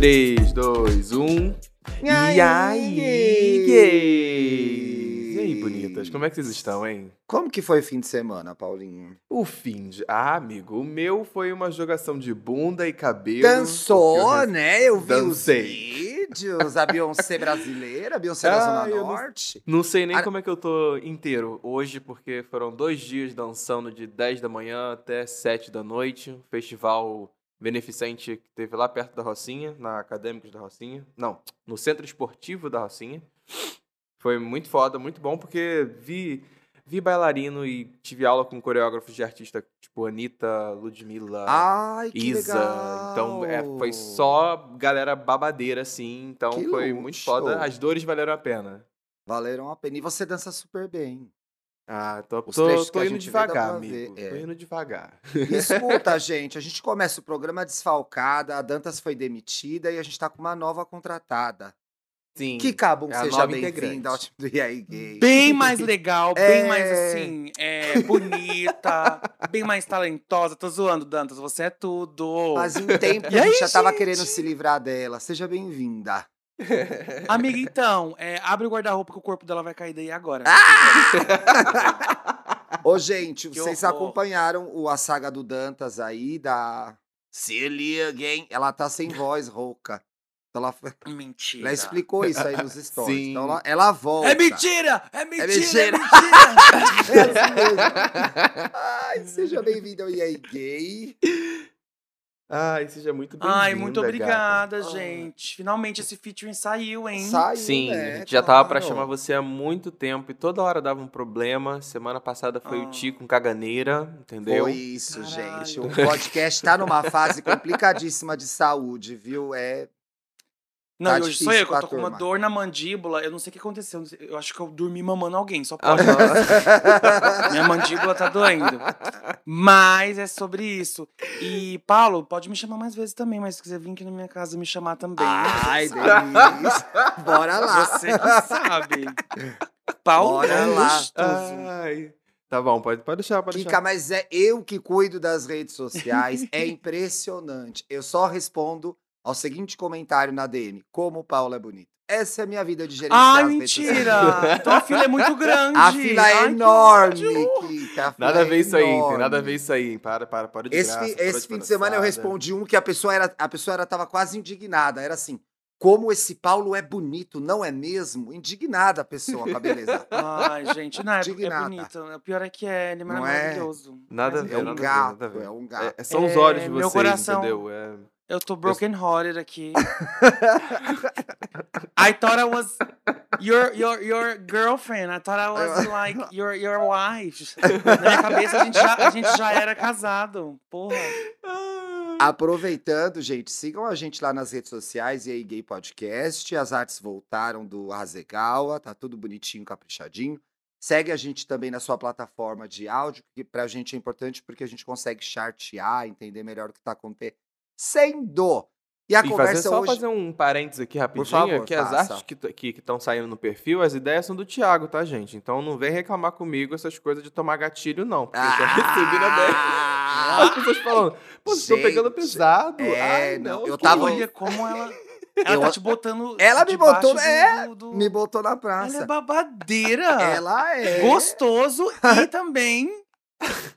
3, 2, 1. E aí, gays? E aí, bonitas? Como é que vocês estão, hein? Como que foi o fim de semana, Paulinho? O fim de. Ah, amigo, o meu foi uma jogação de bunda e cabelo. Dançou, eu- né? Eu vi Dancei. os vídeos. A Beyoncé brasileira, a Beyoncé da Ah, Zona eu não- Norte. Não sei nem Ah, como é que eu tô inteiro hoje, porque foram dois dias dançando de 10 da manhã até 7 da noite. Festival beneficente que teve lá perto da Rocinha, na Acadêmicos da Rocinha. Não, no Centro Esportivo da Rocinha. Foi muito foda, muito bom, porque vi, vi bailarino e tive aula com coreógrafos de artista tipo Anitta, Ludmilla. Ai, Isa. legal. Então é, foi só galera babadeira, assim. Então Que foi muito luxo. foda. As dores valeram a pena. Valeram a pena. E você dança super bem. Ah, tô, Os tô, tô indo devagar, amigo. ver, Tô é. indo devagar. Escuta, gente, a gente começa o programa desfalcada, a Dantas foi demitida e a gente tá com uma nova contratada. Sim. Que cabum, é seja bem-vinda ao time do E aí, gay. Bem mais legal, bem É. mais assim, é, bonita, bem mais talentosa. Tô zoando, Dantas, você é tudo. Fazia um tempo E a aí, gente já tava gente? querendo se livrar dela. Seja bem-vinda. Amiga, então, é, abre o guarda-roupa que o corpo dela vai cair daí agora. Ô, gente, Que vocês horror. acompanharam o, a saga do Dantas aí, da... Se liga, hein? Ela tá sem voz, rouca. Então ela, Mentira. ela explicou isso aí nos stories. Sim. Então ela, ela volta. É mentira! É mentira! É mentira. mentira! É assim mesmo. Ai, seja bem-vindo ao E aí, gay. Ai, seja muito bem-vinda, Ai, muito gata. obrigada, Ah. gente. Finalmente esse featuring saiu, hein? Saiu, Sim, né? a gente já tava pra Claro. chamar você há muito tempo e toda hora dava um problema. Semana passada foi o Ah. Ti com caganeira, entendeu? Foi isso, Caralho. gente. O podcast tá numa fase complicadíssima de saúde, viu? É. Não, Tá e hoje sou difícil eu, que eu tô com uma turma. dor na mandíbula. Eu não sei o que aconteceu. Eu acho que eu dormi mamando alguém, só pode. Minha mandíbula tá doendo. Mas é sobre isso. E, Paulo, pode me chamar mais vezes também, mas se quiser vir aqui na minha casa me chamar também. Ai, delícia. Bora lá. Você que sabe. Paulo Bora lá. Ai. Tá bom, pode, pode deixar, pode Kika, deixar. mas é eu que cuido das redes sociais. É impressionante. Eu só respondo ao seguinte comentário na DM: Como o Paulo é bonito. Essa é a minha vida de gerenciar redes sociais. mentira! Então a fila é muito grande. A fila é Ai, que enorme, a Nada a é ver isso aí, nada a ver isso aí. Para, para, para de Esse, graça, fi- para esse de fim de semana eu respondi um que a pessoa era, a pessoa era tava quase indignada. Era assim: como esse Paulo é bonito, não é mesmo? Indignada a pessoa com a beleza. Ai, gente, não, é, é bonito. O pior é que é, ele é Não é? maravilhoso. Nada a Mas ver, É um gato, é um gato. É, são os É, olhos de meu vocês, coração- entendeu? É... Eu tô broken hearted aqui. I thought I was your your your girlfriend. I thought I was like your your wife. Na minha cabeça a gente já, a gente já era casado. Porra. Aproveitando, gente, sigam a gente lá nas redes sociais e aí Gay Podcast. As artes voltaram do Hasegawa, tá tudo bonitinho, caprichadinho. Segue a gente também na sua plataforma de áudio, que pra gente é importante porque a gente consegue chartear, entender melhor o que tá acontecendo. E a e fazer, conversa só hoje. fazer um parênteses aqui rapidinho, favor, que as faça. artes que estão saindo no perfil, as ideias são do Thiago, tá, gente? Então não vem reclamar comigo essas coisas de tomar gatilho, não. Porque eu já recebi na DM. Ah! As pessoas falando, pô, vocês estão pegando pesado. é, Ai, não, eu tava-. Olha como ela. Ela Eu- tá te botando. Ela me botou, do- é, do- Me botou na Ela praça. é babadeira. Ela é. Gostoso e também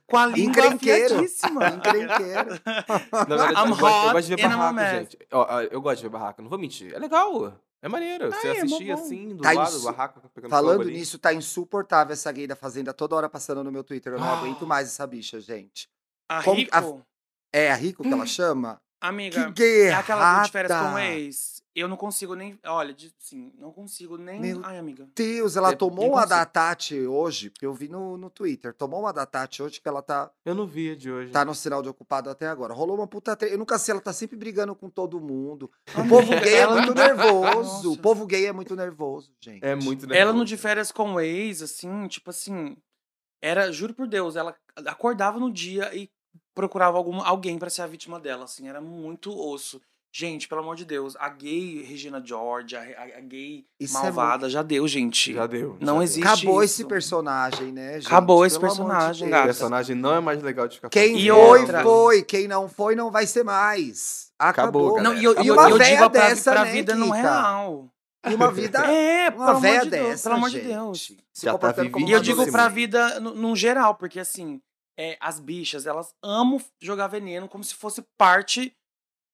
com a língua afiadíssima. Na verdade, I'm eu, gosto, eu gosto de ver barraco, gente. Ó, eu gosto de ver barraco, não vou mentir. É legal. É maneiro. Você é assistir assim, do Tá lado do barraco, pegando Falando fogo ali. nisso, tá insuportável essa gay da Fazenda toda hora passando no meu Twitter. Eu não Ah. aguento mais essa bicha, gente. A Como- Rico, a- É a Rico que ela Hum. chama? amiga, Que gay é aquela de férias com o ex. Eu não consigo nem. Olha, de- sim, não consigo nem. Meu Ai, amiga. Deus, ela É, tomou uma da Tati hoje, porque eu vi no, no Twitter. Tomou uma da Tati hoje que ela tá, Eu não vi a de hoje. tá no sinal de ocupado até agora. Rolou uma puta treta. Eu nunca sei, ela tá sempre brigando com todo mundo. O povo gay é ela muito não- nervoso. O Nossa. povo gay é muito nervoso, gente. É muito Ela nervoso. no de férias com o ex, assim, tipo assim. Era, juro por Deus, ela acordava no dia e procurava algum, alguém pra ser a vítima dela, assim, era muito osso. Gente, pelo amor de Deus, a gay Regina George, a, a- gay Isso é malvada, já deu, gente. Já deu. Não já existe. Acabou isso. esse personagem, né, gente? Acabou esse Pelo de personagem, Deus. O personagem não é mais legal de ficar Quem E foi, outra- foi. Quem não foi, não vai ser mais. Acabou. Acabou, Não, e eu, E eu, uma eu véia digo pra, dessa, pra né, vida não Kika? real. E uma vida. É, pelo Uma amor véia de Deus. dessa. Pelo amor de Deus. se Já tá E eu digo pra vida no, no geral, porque assim, é, as bichas, elas amam jogar veneno como se fosse parte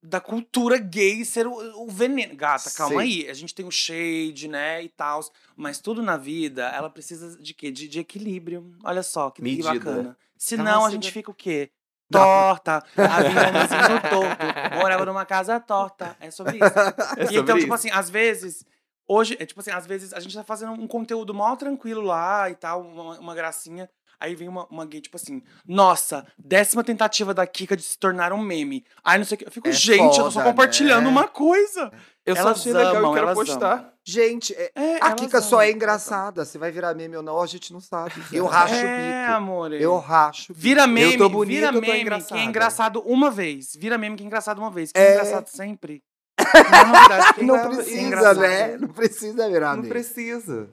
da cultura gay ser o, o veneno. Gata, calma Sim. aí. A gente tem o shade, né, e tal. Mas tudo na vida, ela precisa de quê? De, de equilíbrio. Olha só, que, que Medida. bacana. Senão Nossa, a gente fica o quê? Torta. A vida no torto. Morava numa casa torta. É sobre isso. É E sobre então, tipo isso. assim, às vezes. Hoje, é tipo assim, às vezes a gente tá fazendo um conteúdo mal tranquilo lá e tal, uma, uma gracinha. Aí vem uma, uma gay, tipo assim, nossa, décima tentativa da Kika de se tornar um meme. Aí não sei o que. Eu fico, É gente, eu tô só foda, compartilhando né? uma coisa. Eu só elas achei legal amam, e quero postar. Gente, é- É, a Kika só é amam, engraçada. Se vai virar meme ou não, a gente não sabe. Eu racho o É, bico. amor. Eu racho. Vira meme, tô bonito, vira eu tô meme que é engraçado uma vez. Vira meme que é engraçado uma vez. Que É. é engraçado sempre. Não é é Não engraçado, que é precisa, engraçado. né? Não precisa virar Não meme. precisa.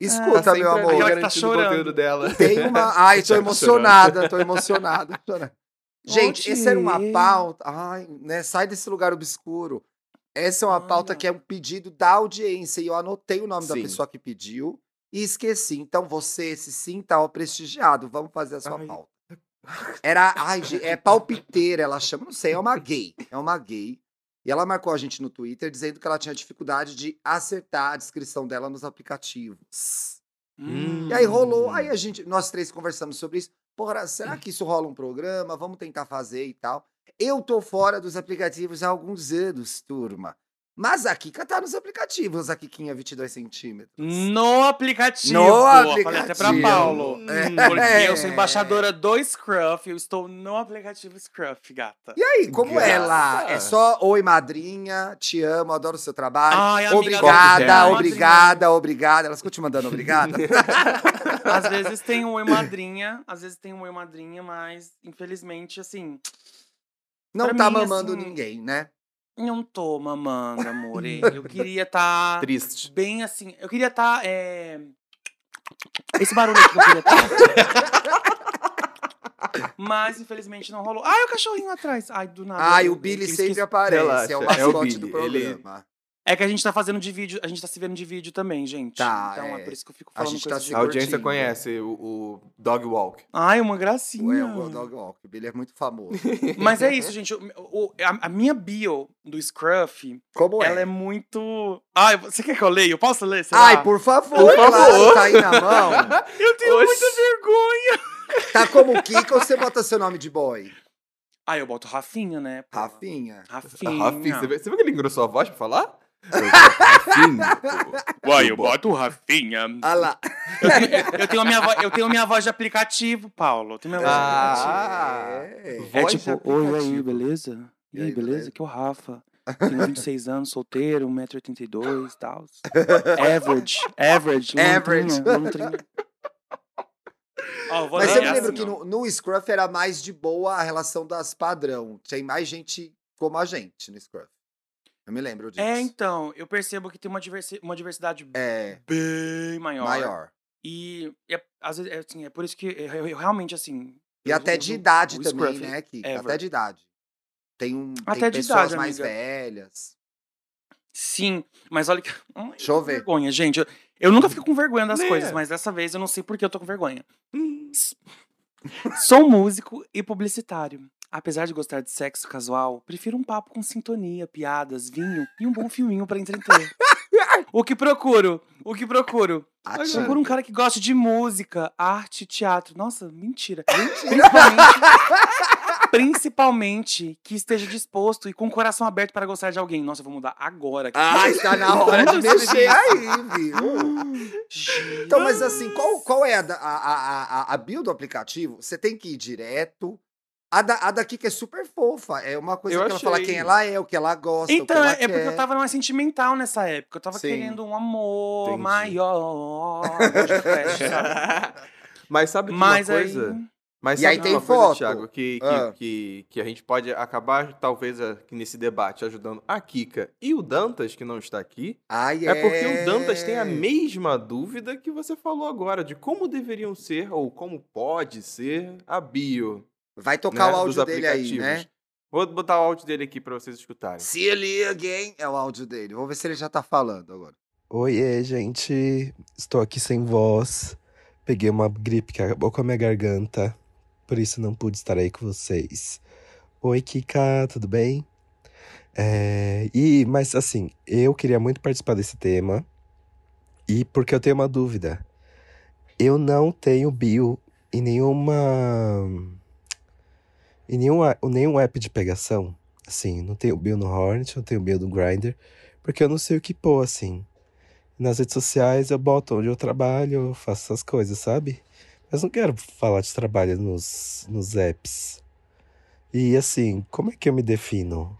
Escuta, Tá meu amor. Ela tá chorando. dela. Tem uma. Ai, tô Tá emocionada, tô emocionada. tô chorando. Gente, Oxi. essa era uma pauta. Ai, né? Sai desse lugar obscuro. Essa é uma pauta Olha. que é um pedido da audiência. E eu anotei o nome da Sim. pessoa que pediu e esqueci. Então você se sinta ó, prestigiado. Vamos fazer a sua Ai. pauta. Era. Ai, é palpiteira, ela chama. Não sei, é uma gay. É uma gay. E ela marcou a gente no Twitter dizendo que ela tinha dificuldade de acertar a descrição dela nos aplicativos. Hum. E aí rolou, aí a gente, nós três conversamos sobre isso. Porra, será que isso rola um programa? Vamos tentar fazer e tal. Eu tô fora dos aplicativos há alguns anos, turma. Mas a Kika tá nos aplicativos, a Kikinha 22 centímetros. No aplicativo. No Falei até pra aplicativo. Paulo. É. Porque eu sou embaixadora do Scruff, eu estou no aplicativo Scruff, gata. E aí, como é Graça. lá? É só oi, madrinha, te amo, adoro o seu trabalho. Ai, amiga, obrigada, obrigada. obrigada. Elas ficam te mandando obrigada? Às vezes tem um oi madrinha, às vezes tem um oi madrinha, mas infelizmente, assim, Não tá mim, mamando assim, ninguém, né? Não tô mamando, amor. Eu queria estar Triste. bem assim. Eu queria estar. Esse barulho aqui que eu queria estar. Mas infelizmente não rolou. Ai, o cachorrinho atrás. Ai, do nada. Ai, o Billy sempre aparece, Relaxa, é o é o mascote do Billy, ele- programa. É que a gente tá fazendo de vídeo, a gente tá se vendo de vídeo também, gente. Tá, então é. é. por isso que eu fico A falando gente tá se de... A audiência curtindo. conhece o, o Dog Walk. Ai, uma O gracinha. El o Dog Walk, o Billy é muito famoso. Mas é isso, gente. O, o- a, a minha bio do Scruff, Como ela é? é muito. Ai, você quer que eu leia? Eu posso ler? Será? Ai, por favor, Por claro, favor. tá aí na mão. Eu tenho Oxi. muita vergonha. Tá como Kika ou você bota seu nome de boy? Ai, eu boto Rafinha, né? Rafinha. Rafinha. A Rafinha, você viu que ele engrossou a voz pra falar? Eu sou Rafinha, pô. Uai, eu boto Rafinha. Ah lá. Eu tenho, a minha voz, eu tenho a minha voz de aplicativo, Paulo. Eu tenho minha voz de aplicativo. Ah, É. É voz de tipo, oi, e aí, aplicativo. beleza? E aí, beleza? Aqui é o Rafa. Tenho 26 anos, solteiro, 1,82m e tal. Average, average. Average. lontrinha, lontrinha. Ó, vou Mas eu me assim, lembro que no, no Scruff era mais de boa a relação das padrão. Tem mais gente como a gente no Scruff. Eu me lembro disso. É, então, eu percebo que tem uma, diversi uma diversidade É, bem maior. maior. E é, às vezes, é, assim, é por isso que eu, eu- eu realmente, assim. E eu até uso de idade também, Scruff né, Kika? ever. Até de idade. Tem, um, Até tem de pessoas idade, mais amiga. velhas. Sim, mas olha que. Ai, Deixa eu ver. vergonha, gente. Eu, eu nunca fico com vergonha das coisas, mas dessa vez eu não sei por que eu tô com vergonha. Hum. Sou músico e publicitário. Apesar de gostar de sexo casual, prefiro um papo com sintonia, piadas, vinho e um bom filminho pra entreter. o que procuro? O que procuro? Eu procuro um cara que goste de música, arte, teatro. Nossa, mentira. Principalmente, principalmente que esteja disposto e com o coração aberto para gostar de alguém. Nossa, eu vou mudar agora. Ah, está na hora de mexer aí, viu? Então, mas assim, qual, qual é a, a, a, a, bio do aplicativo? Você tem que ir direto. A, da, a daqui que é super fofa. É uma coisa Eu que ela fala achei. quem ela é, o que ela gosta, Então, o que ela é, é porque quer. eu tava mais sentimental nessa época. Eu tava Sim. querendo um amor Entendi. maior. Mas sabe que Mas uma aí. coisa? Mas E sabe aí tem uma coisa, foto. Thiago, que, que, Ah. que, que a gente pode acabar, talvez, aqui nesse debate, ajudando a Kika e o Dantas, que não está aqui, Ai, é porque o Dantas é. tem a mesma dúvida que você falou agora, de como deveriam ser, ou como pode ser, a bio Vai tocar né, o dos áudio dele aí, né? Vou botar o áudio dele aqui pra vocês escutarem. Se liga, hein? É o áudio dele. Vamos ver se ele já tá falando agora. Oiê, gente. Estou aqui sem voz. Peguei uma gripe que acabou com a minha garganta. Por isso não pude estar aí com vocês. Oi, Kika, tudo bem? É, e, mas assim, eu queria muito participar desse tema. E porque eu tenho uma dúvida. Eu não tenho bio em nenhuma. Em nenhum, nenhum app de pegação. Assim, não tenho bio no Hornet, não tenho bio no Grindr. Porque eu não sei o que pôr, assim. Nas redes sociais eu boto onde eu trabalho, eu faço essas coisas, sabe? Mas não quero falar de trabalho nos, nos apps. E assim, como é que eu me defino?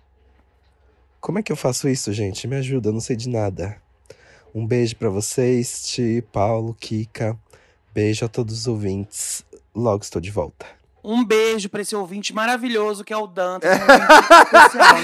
Como é que eu faço isso, gente? Me ajuda, eu não sei de nada. Um beijo pra vocês, Ti, Paulo, Kika. Beijo a todos os ouvintes. Logo estou de volta. Um beijo pra esse ouvinte maravilhoso que é o Dantas. Um ouvinte especial,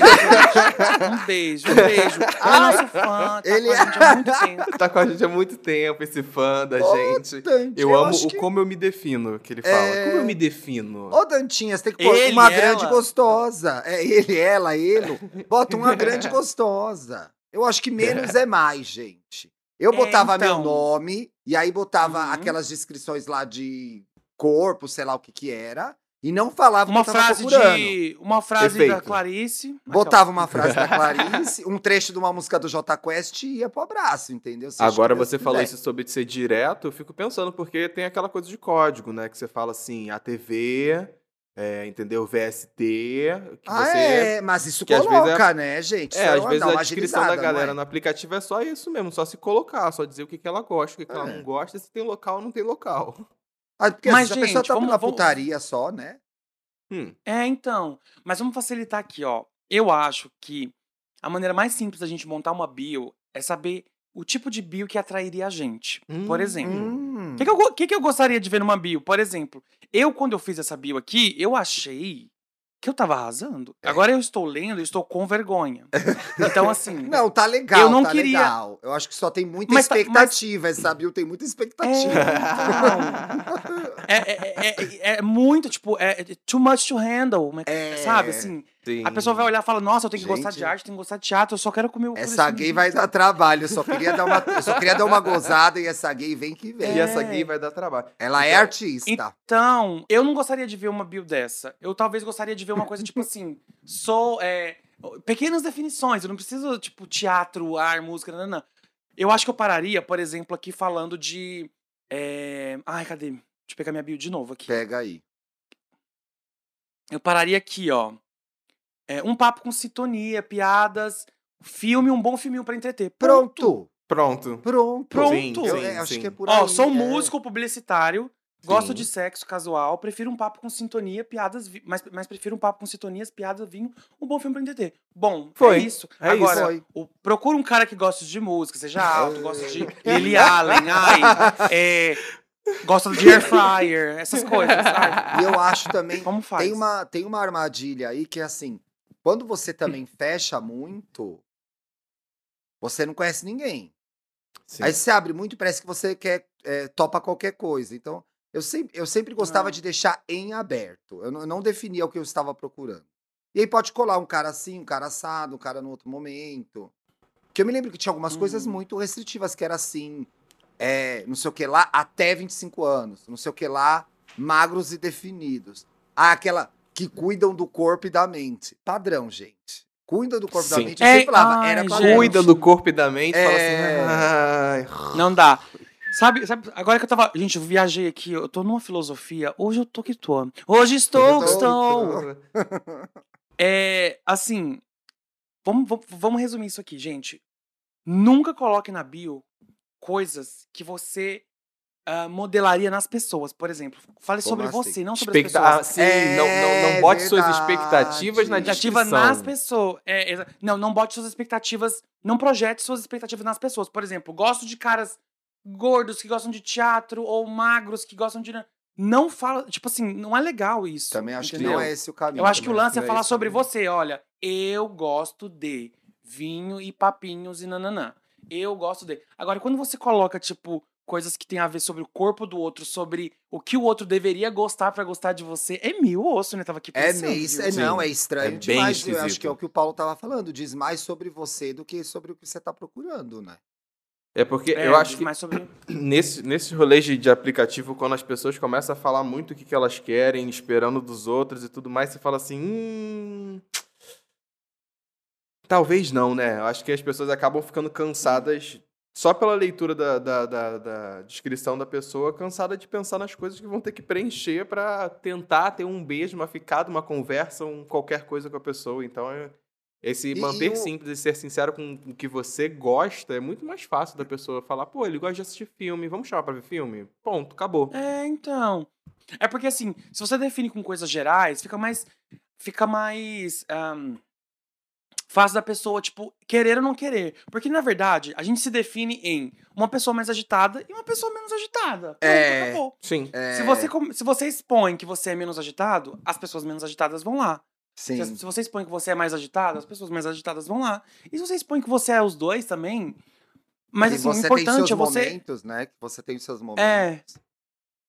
né? Um beijo, um beijo. Ele é nosso fã, tá Ele com a gente há muito tempo. Tá com a gente há muito tempo, esse fã da Ô, gente. Dante, Eu, amo o que- como eu me defino, que ele fala. É. Como eu me defino? Ô, Dantinha, você tem que pôr Ele, uma ela. grande gostosa. É ele, ela, ele. Bota uma grande gostosa. Eu acho que menos é mais, gente. Eu É, botava então. meu nome e aí botava Uhum. aquelas descrições lá de corpo, sei lá o que que era, e não falava Uma frase procurando. de. Uma frase Perfeito. da Clarice. Botava uma frase da Clarice, um trecho de uma música do J Quest e ia pro abraço, entendeu? Agora você falou isso sobre ser direto, eu fico pensando, porque tem aquela coisa de código, né? Que você fala assim, ATV, é, entendeu? VST, que Ah, você. é, mas isso vezes coloca, né, gente? É, Só às vezes uma a descrição da galera é? no aplicativo é só isso mesmo, só se colocar, só dizer o que, que ela gosta, o que, que ela É. não gosta, se tem local ou não tem local. Ah, porque Mas, vezes a pessoa gente, tá vamos- na vamos- putaria só, né? Hum, É, então. Mas vamos facilitar aqui, ó. Eu acho que a maneira mais simples da gente montar uma bio é saber o tipo de bio que atrairia a gente. Por Hum. exemplo. Hum. O que, que eu, go- que, que eu gostaria de ver numa bio? Por exemplo, eu, quando eu fiz essa bio aqui, eu achei que eu tava arrasando. É. Agora eu estou lendo e estou com vergonha. Então, assim. Não, tá legal, Eu não tá queria- legal. Eu acho que só tem muita Mas tá- expectativa. Essa Bill tem muita expectativa. É, é, é, é- é muito, tipo, é é too much to handle. mas- É. Sabe, assim, sim. a pessoa vai olhar e fala, nossa, eu tenho que gostar de Gente. arte, tenho que gostar de teatro, eu só quero comer o Essa gay vai dar trabalho. Eu só queria dar uma, eu só queria dar uma gozada e essa gay vem que vem. E essa É. gay vai dar trabalho. Ela é Então- artista. Então, eu não gostaria de ver uma bio dessa. Eu talvez gostaria de ver uma coisa tipo assim, sou. é, pequenas definições, eu não preciso, tipo, teatro, ar, música, não, não. Eu acho que eu pararia, por exemplo, aqui falando de. é, Ai, cadê? Deixa eu pegar minha bio de novo aqui. Pega aí. Eu pararia aqui, ó. É, um papo com sintonia, piadas, filme, um bom filminho pra entreter. Pronto. Pronto. Pronto. Pronto. Sim, Eu sim, é, acho sim. que é por Ó, aí. sou é. músico publicitário, gosto Sim. de sexo casual, prefiro um papo com sintonia, piadas, vi- mas, mas prefiro um papo com sintonias, piadas, vinho, um bom filme pra entreter. Bom, Foi. é isso. É Agora, isso. Foi. o- procura um cara que gosta de música, seja alto, gosta de Lily Allen, ai, é, gosta de air fryer, essas coisas, sabe? E eu acho também. Como faz? Tem uma, tem uma armadilha aí que é assim: quando você também fecha muito, você não conhece ninguém. Sim. Aí você abre muito e parece que você quer é, topa qualquer coisa. Então, eu sempre, eu sempre gostava Não. de deixar em aberto. Eu não, eu não definia o que eu estava procurando. E aí pode colar um cara assim, um cara assado, um cara no outro momento. Porque eu me lembro que tinha algumas coisas Uhum. muito restritivas, que era assim, é, não sei o que lá, até 25 anos. Não sei o que lá, magros e definidos. Ah, aquela que cuidam do corpo e da mente. Padrão, gente. Cuidam do corpo e da Sim. mente. Eu É, sempre falava, ai, era padrão. Cuida do corpo e da mente, fala É. assim. Ai. Não dá. Sabe, sabe, agora que eu tava. Gente, eu viajei aqui, eu tô numa filosofia. Hoje eu tô que tô. Hoje estou, que estou. É, assim, vamos, vamos, vamos resumir isso aqui, gente. Nunca coloque na bio coisas que você ah, modelaria nas pessoas. Por exemplo, fale Como sobre assim? você, não sobre as Expecta- ah, pessoas. sim, É não, não, não bote suas verdade. expectativas na Expectativa descrição. nas pessoas. É, exa- não, não bote suas expectativas. Não projete suas expectativas nas pessoas. Por exemplo, gosto de caras gordos que gostam de teatro ou magros que gostam de. Não fala. Tipo assim, não é legal isso. Também acho que entendeu? não é esse o caminho. Eu acho que o lance é não falar sobre caminho. você. Olha, eu gosto de vinho e papinhos e nananã. Eu gosto de. Agora, quando você coloca, tipo, coisas que tem a ver sobre o corpo do outro, sobre o que o outro deveria gostar pra gostar de você é mil osso, né? Tava aqui É pensando. meio. viu? É, não, é estranho É bem demais. Eu acho que é o que o Paulo tava falando. Diz mais sobre você do que sobre o que você tá procurando, né? É porque É, eu acho que mais sobre... nesse, nesse rolê de, de aplicativo, quando as pessoas começam a falar muito o que, que elas querem, esperando dos outros e tudo mais, você fala assim. Hum... Talvez não, né? Eu acho que as pessoas acabam ficando cansadas, só pela leitura da, da, da- da descrição da pessoa, cansada de pensar nas coisas que vão ter que preencher pra tentar ter um beijo, uma ficada, uma conversa, um qualquer coisa com a pessoa. Então, é- esse E- manter e o- simples e ser sincero com o que você gosta é muito mais fácil da pessoa falar, pô, ele gosta de assistir filme, vamos chamar pra ver filme? Ponto, acabou. É, então. É porque assim, se você define com coisas gerais, fica mais. Fica mais. ahn, fácil da pessoa, tipo, querer ou não querer. Porque, na verdade, a gente se define em uma pessoa mais agitada e uma pessoa menos agitada. Pronto, É. acabou. Sim. É, Se, você, se você expõe que você é menos agitado, as pessoas menos agitadas vão lá. Sim. Se, se você expõe que você é mais agitado, as pessoas mais agitadas vão lá. E se você expõe que você é os dois também. Mas e assim, você o importante tem seus é você. momentos, né? Que você tem os seus momentos. É.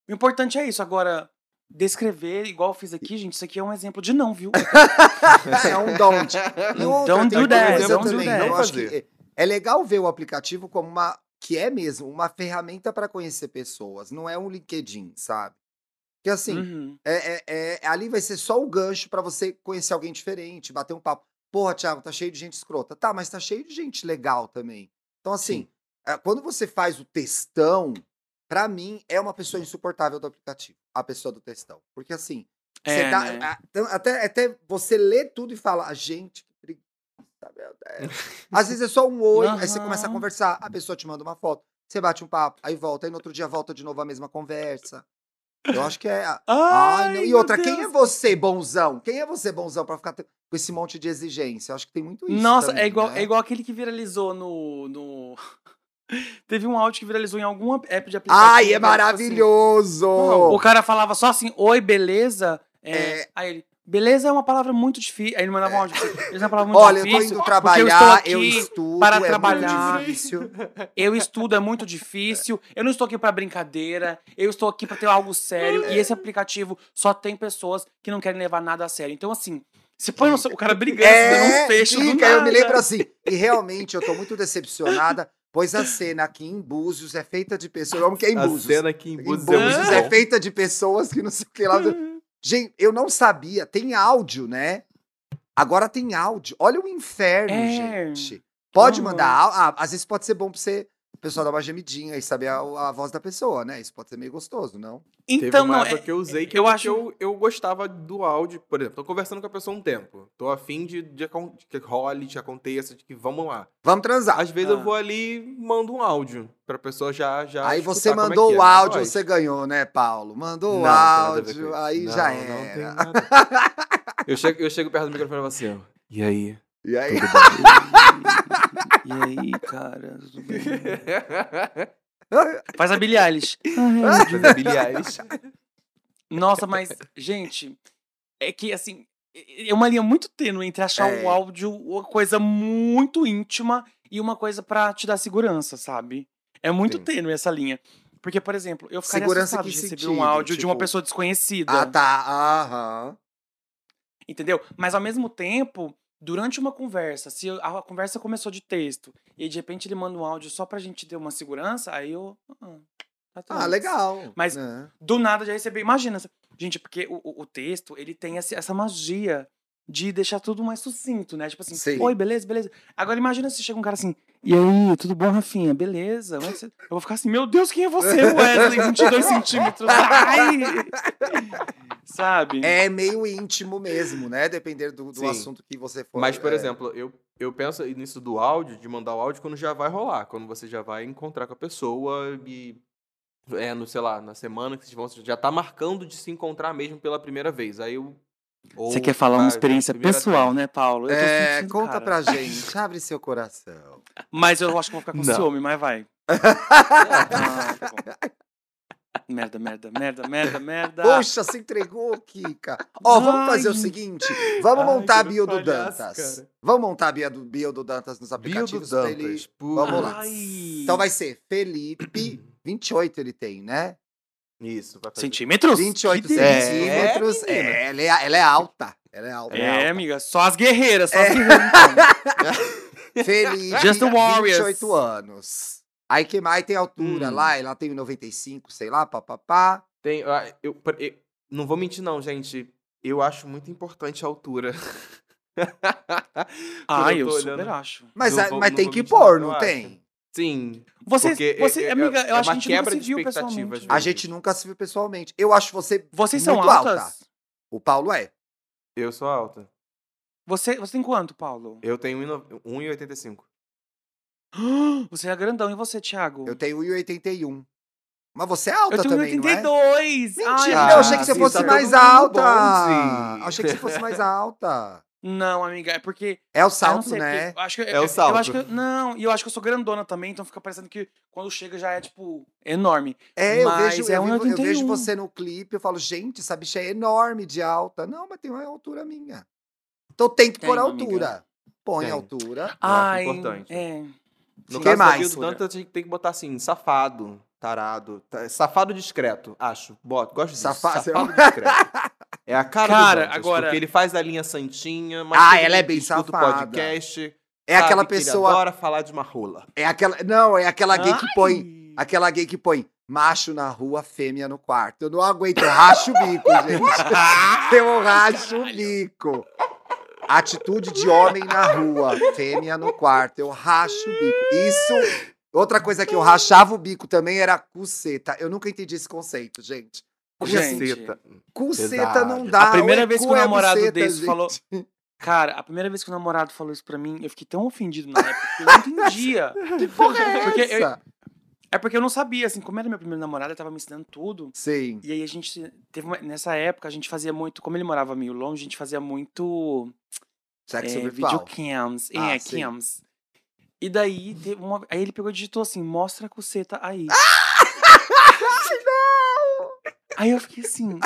O importante é isso. Agora, descrever, igual eu fiz aqui, gente, isso aqui é um exemplo de não, viu? é um don't. Outra, Don't tem do that, don't do também, that. eu acho que Fazer. é legal ver o aplicativo como uma que é mesmo uma ferramenta para conhecer pessoas, não é um LinkedIn, sabe? Que assim, Uhum. é, é- é- ali vai ser só o gancho para você conhecer alguém diferente, bater um papo. Porra, Thiago, tá cheio de gente escrota. Tá, mas tá cheio de gente legal também. Então, assim, é, quando você faz o textão, pra mim, é uma pessoa insuportável do aplicativo. A pessoa do textão. Porque, assim, É, dá- né? a- até, até você lê tudo e fala, "Ah, gente, que preguiça, meu Deus. Às vezes é só um oi, aí você começa a conversar, a pessoa te manda uma foto, você bate um papo, aí volta, aí no outro dia volta de novo a mesma conversa. Eu acho que é. a- Ai, não. E outra, quem é você, bonzão? Quem é você, bonzão, pra ficar com esse monte de exigência? Eu acho que tem muito isso. Nossa, também, é, igual, né? é igual aquele que viralizou no. no... Teve um áudio que viralizou em algum app de aplicativo. Ai, é tipo assim, maravilhoso! Não, o cara falava só assim, oi, beleza? É, É. Aí ele, beleza é uma palavra muito difícil. Aí ele mandava um áudio, beleza é uma palavra muito Olha, eu tô difícil. indo trabalhar, eu, eu estudo, para é trabalhar. muito difícil. Eu estudo, é muito difícil. Eu não estou aqui pra brincadeira. Eu estou aqui pra ter algo sério. E esse aplicativo só tem pessoas que não querem levar nada a sério. Então, assim, se põe o cara brigando, se dando É, uns fechos do dica, eu me nada. lembro assim. E realmente, eu tô muito decepcionada, pois a cena aqui em Búzios é feita de pessoas. Eu amo que é em A Búzios. cena aqui em Em Búzios Búzios é é feita de pessoas que não sei o que lá. Gente, eu não sabia. Tem áudio, né? Agora tem áudio. Olha o inferno, É. gente. Pode mandar áudio. Ah, às vezes pode ser bom pra você, o pessoal dar uma gemidinha e saber a, a voz da pessoa, né? Isso pode ser meio gostoso, não? Teve Então, uma não, época é, que eu usei que eu eu, acho- que eu, eu gostava do áudio. Por exemplo, tô conversando com a pessoa um tempo. Tô afim de, de, de que role, de aconteça, de que vamos lá. Vamos transar. Às vezes Ah. eu vou ali e mando um áudio pra pessoa já. já Aí você como é mandou que é, o na áudio, voz. você ganhou, né, Paulo? Mandou Não, o áudio, aí Não, já era. nada. eu, chego, eu chego perto do microfone e falo assim, ó. E aí? E aí? E aí, cara, tudo bem? Faz a Billie Eilish. Fazer Billie Eilish. Nossa, mas, gente, é que assim, é uma linha muito tênue entre achar É. o áudio uma coisa muito íntima e uma coisa pra te dar segurança, sabe? É muito Sim. tênue essa linha. Porque, por exemplo, eu ficaria Segurança assustado que de receber sentido? um áudio de uma Tipo- pessoa desconhecida. Ah, tá. Aham. Entendeu? Mas ao mesmo tempo, durante uma conversa, se a conversa começou de texto e de repente ele manda um áudio só pra gente ter uma segurança, aí eu. ah, tá Ah, legal. Mas- É. Do nada já recebi. Imagina. Gente, porque o, o- texto, ele tem essa magia de deixar tudo mais sucinto, né? Tipo assim, Sim. oi, beleza, beleza. Agora imagina se chega um cara assim, e aí, tudo bom, Rafinha? Beleza? Mas você- Eu vou ficar assim, meu Deus, quem é você, Wesley? 22 centímetros. Ai! Sabe? É meio íntimo mesmo, né? Depender do, do assunto que você for. Mas, por é. exemplo, eu, eu penso nisso do áudio, de mandar o áudio quando já vai rolar, quando você já vai encontrar com a pessoa e. É, no, sei lá, na semana que vocês vão. Já tá marcando de se encontrar mesmo pela primeira vez. Aí eu. Você quer falar uma experiência pessoal, né, Paulo? É, sentindo, conta cara. pra gente, abre seu coração. Mas eu acho que vou ficar com Não. ciúme, mas vai. Ah, tá. Merda, merda, merda, merda, merda. Poxa, se entregou, Kika. Ó, vamos fazer o seguinte: vamos Ai, montar a bio do palhaço, Dantas. cara. Vamos montar a bio do, bio do Dantas nos Bio do aplicativos pra ele- Dantas. Vamos lá. Ai. Então vai ser Felipe, 28 ele tem, né? Isso, vai fazer. Centímetros? 28 Que delícia. centímetros. É. É, ela, é, ela é alta. Ela é alta. É, amiga, só as guerreiras, só as É. guerreiras. então. Felipe, Just the Warriors. 28 anos. Aí que mais tem altura Hum. lá, ela tem 95, sei lá, papapá. Tem, ah, eu, eu- não vou mentir, não, gente. Eu acho muito importante a altura. Ah, eu tô super olhando- acho. Mas, Não a- vou- mas tem que pôr, não, não eu tem? Sim. Você, Porque você é- é- amiga, eu é acho que a gente nunca se viu expectativas, pessoalmente. A gente nunca se viu pessoalmente. Eu acho você. Vocês são muito altas? alta. O Paulo é. Eu sou alta. Você, você tem quanto, Paulo? Eu tenho 1,85. Você é grandão. E você, Thiago? Eu tenho 1,81. Mas você é alta Eu tenho também, não é? 82. Mentira, Ai, eu achei que você sim, fosse tá mais alta. Achei que você fosse mais alta. Não, amiga, é porque. É o eu não salto, sei, né? eu acho que, É o Eu salto. acho que, não, e eu acho que eu sou grandona também, então fica parecendo que quando chega já é, tipo, enorme. É, eu Mas vejo, é eu, vivo- eu 1,81. vejo você no clipe, eu falo, gente, essa bicha é enorme de alta. Não, mas tem uma altura minha. Então tem que pôr a Tenho, amiga. altura. Põe Tem. a altura. Ai, importante. é. No Que caso mais? do Dantas, a gente tem que botar assim, safado, tarado. ta- Safado discreto, acho. Boto, gosto disso. Safa- Safado discreto. É a cara, Cara, do Dantas, agora- Porque ele faz a linha santinha, mas Ah, ela é bem que escuta o safada. podcast. É aquela sabe que pessoa. Ele adora falar de uma rola. É aquela. Não, é aquela gay que Ai! põe. Aquela gay que põe macho na rua, fêmea no quarto. Eu não aguento, eu racho o bico, gente. Eu racho o bico. Atitude de homem na rua, fêmea no quarto. Eu racho o bico. Isso. Outra coisa que eu rachava o bico também era cuceta. Eu nunca entendi esse conceito, gente. Gente, pesado. não dá. A primeira é vez que o é namorado buceta, desse gente. falou- Cara, a primeira vez que o namorado falou isso pra mim, eu fiquei tão ofendido na época que eu não entendia. Que porra é Porque eu- essa? É porque eu não sabia, assim, como era meu primeiro namorado, ele tava me ensinando tudo. Sim. E aí a gente teve uma- nessa época a gente fazia muito, como ele morava meio longe, a gente fazia muito Sexo é, virtual. videocams, Ah, é, sim. cams. E daí teve uma, aí ele pegou e digitou assim, mostra a cuceta aí. Aí eu fiquei assim,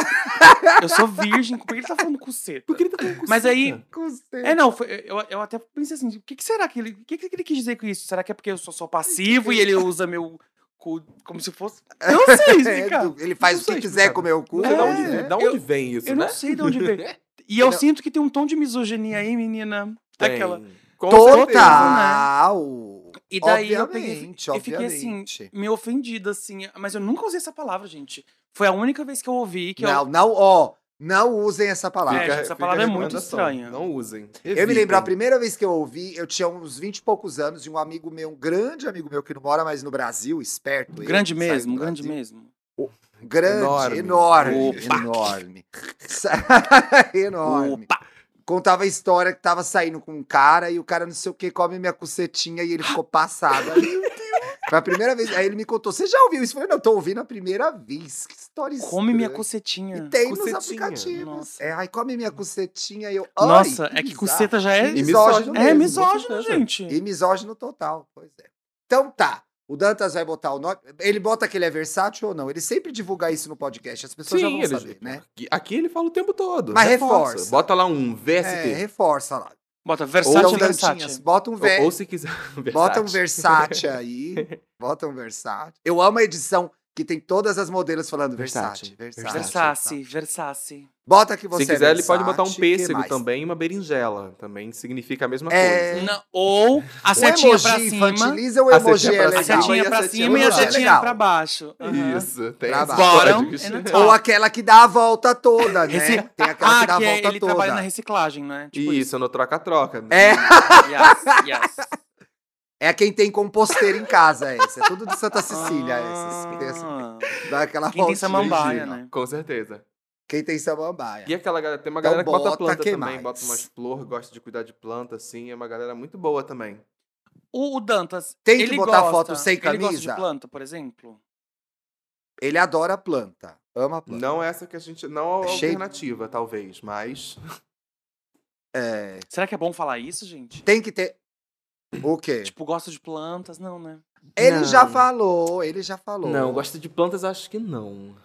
eu sou virgem, por que ele tá falando cuceta? Por que ele tá falando Mas aí, Cuceta. é não, foi- eu, eu até pensei assim, o que, que será que ele, o que, que ele quis dizer com isso? Será que é porque eu sou só passivo e ele usa meu cu como se fosse... Eu não sei É, explicar. do- ele faz o que quiser explicar. com o meu cu. Sei de onde, É, vem- da eu- onde vem isso, Eu né? não sei de onde veio. E eu Não. sinto que tem um tom de misoginia aí, menina. Tem. Aquela. Com Total. certeza, E daí eu peguei Obviamente, e fiquei assim, obviamente. meio ofendida, assim. Mas eu nunca usei essa palavra, gente. Foi a única vez que eu ouvi que Não, eu. não, ó, não usem essa palavra. É, gente, essa palavra é muito estranha. Não usem. Eu me lembro, a Evitem. primeira vez que eu ouvi, eu tinha uns 20 e poucos anos, e um amigo meu, um grande amigo meu que não mora mais no Brasil, esperto. ele, Grande do mesmo, grande Brasil. mesmo. Grande, Enorme. enorme, Opa. enorme. enorme. Opa! Contava a história que tava saindo com um cara e o cara não sei o que come minha cucetinha e ele ficou passado. Aí, Meu Deus. Foi a primeira vez. Aí ele me contou: Você já ouviu isso? Eu falei: Não, tô ouvindo a primeira vez. Que história Come minha cucetinha. E tem nos Cucetinha. aplicativos. Nossa. É, aí come minha cucetinha e eu. Nossa, é que cuceta já é. E misógino É misógino, gente. E misógino total, pois é. Então tá. O Dantas vai botar o nome. Ele bota que ele é versátil ou não? Ele sempre divulga isso no podcast. As pessoas já vão ele- saber, né? Aqui, ele fala o tempo todo. Mas reforça. Bota lá um É, VST. reforça lá. Bota Versace Dantinhas, Versace. bota um ou, ver... ou se quiser. Bota um Versace. Versace aí. Bota um Versace. Eu amo a edição que tem todas as modelos falando Versace. Versace. Versace. Versace. Bota que você Se quiser, é ele pode botar um que pêssego também e uma berinjela. Também significa a mesma É. coisa. Não, ou a setinha pra cima. infantiliza ou o A emoji setinha é pra A setinha pra cima e a setinha pra baixo. Isso, tem Pra baixo. A Ou aquela que dá a volta toda, né? Reci- Tem aquela que Ah, dá a que é, volta ele toda. trabalha na reciclagem, né? Tipo Isso, no troca-troca. É, Yes, yes. É quem tem composteira em casa, essa. É tudo de Santa Cecília, tem essa- Ah, Dá aquela Quem tem samambaia, né? Com certeza. Quem tem samambaia. E aquela galera, tem uma Então galera que bota bota planta que também, mais? bota umas flores, gosta de cuidar de planta, assim. É uma galera muito boa também. O, o Dantas, Tem que ele botar gosta, foto sem Ele gosta camisa? de planta, por exemplo? Ele adora planta. Ama planta. Não essa que a gente. Não a É cheio- alternativa, talvez, mas. É, Será que é bom falar isso, gente? tem que ter. O quê? Tipo, gosta de plantas? Não, né? Ele Não. já falou, ele já falou. Não, gosta de plantas, acho que não.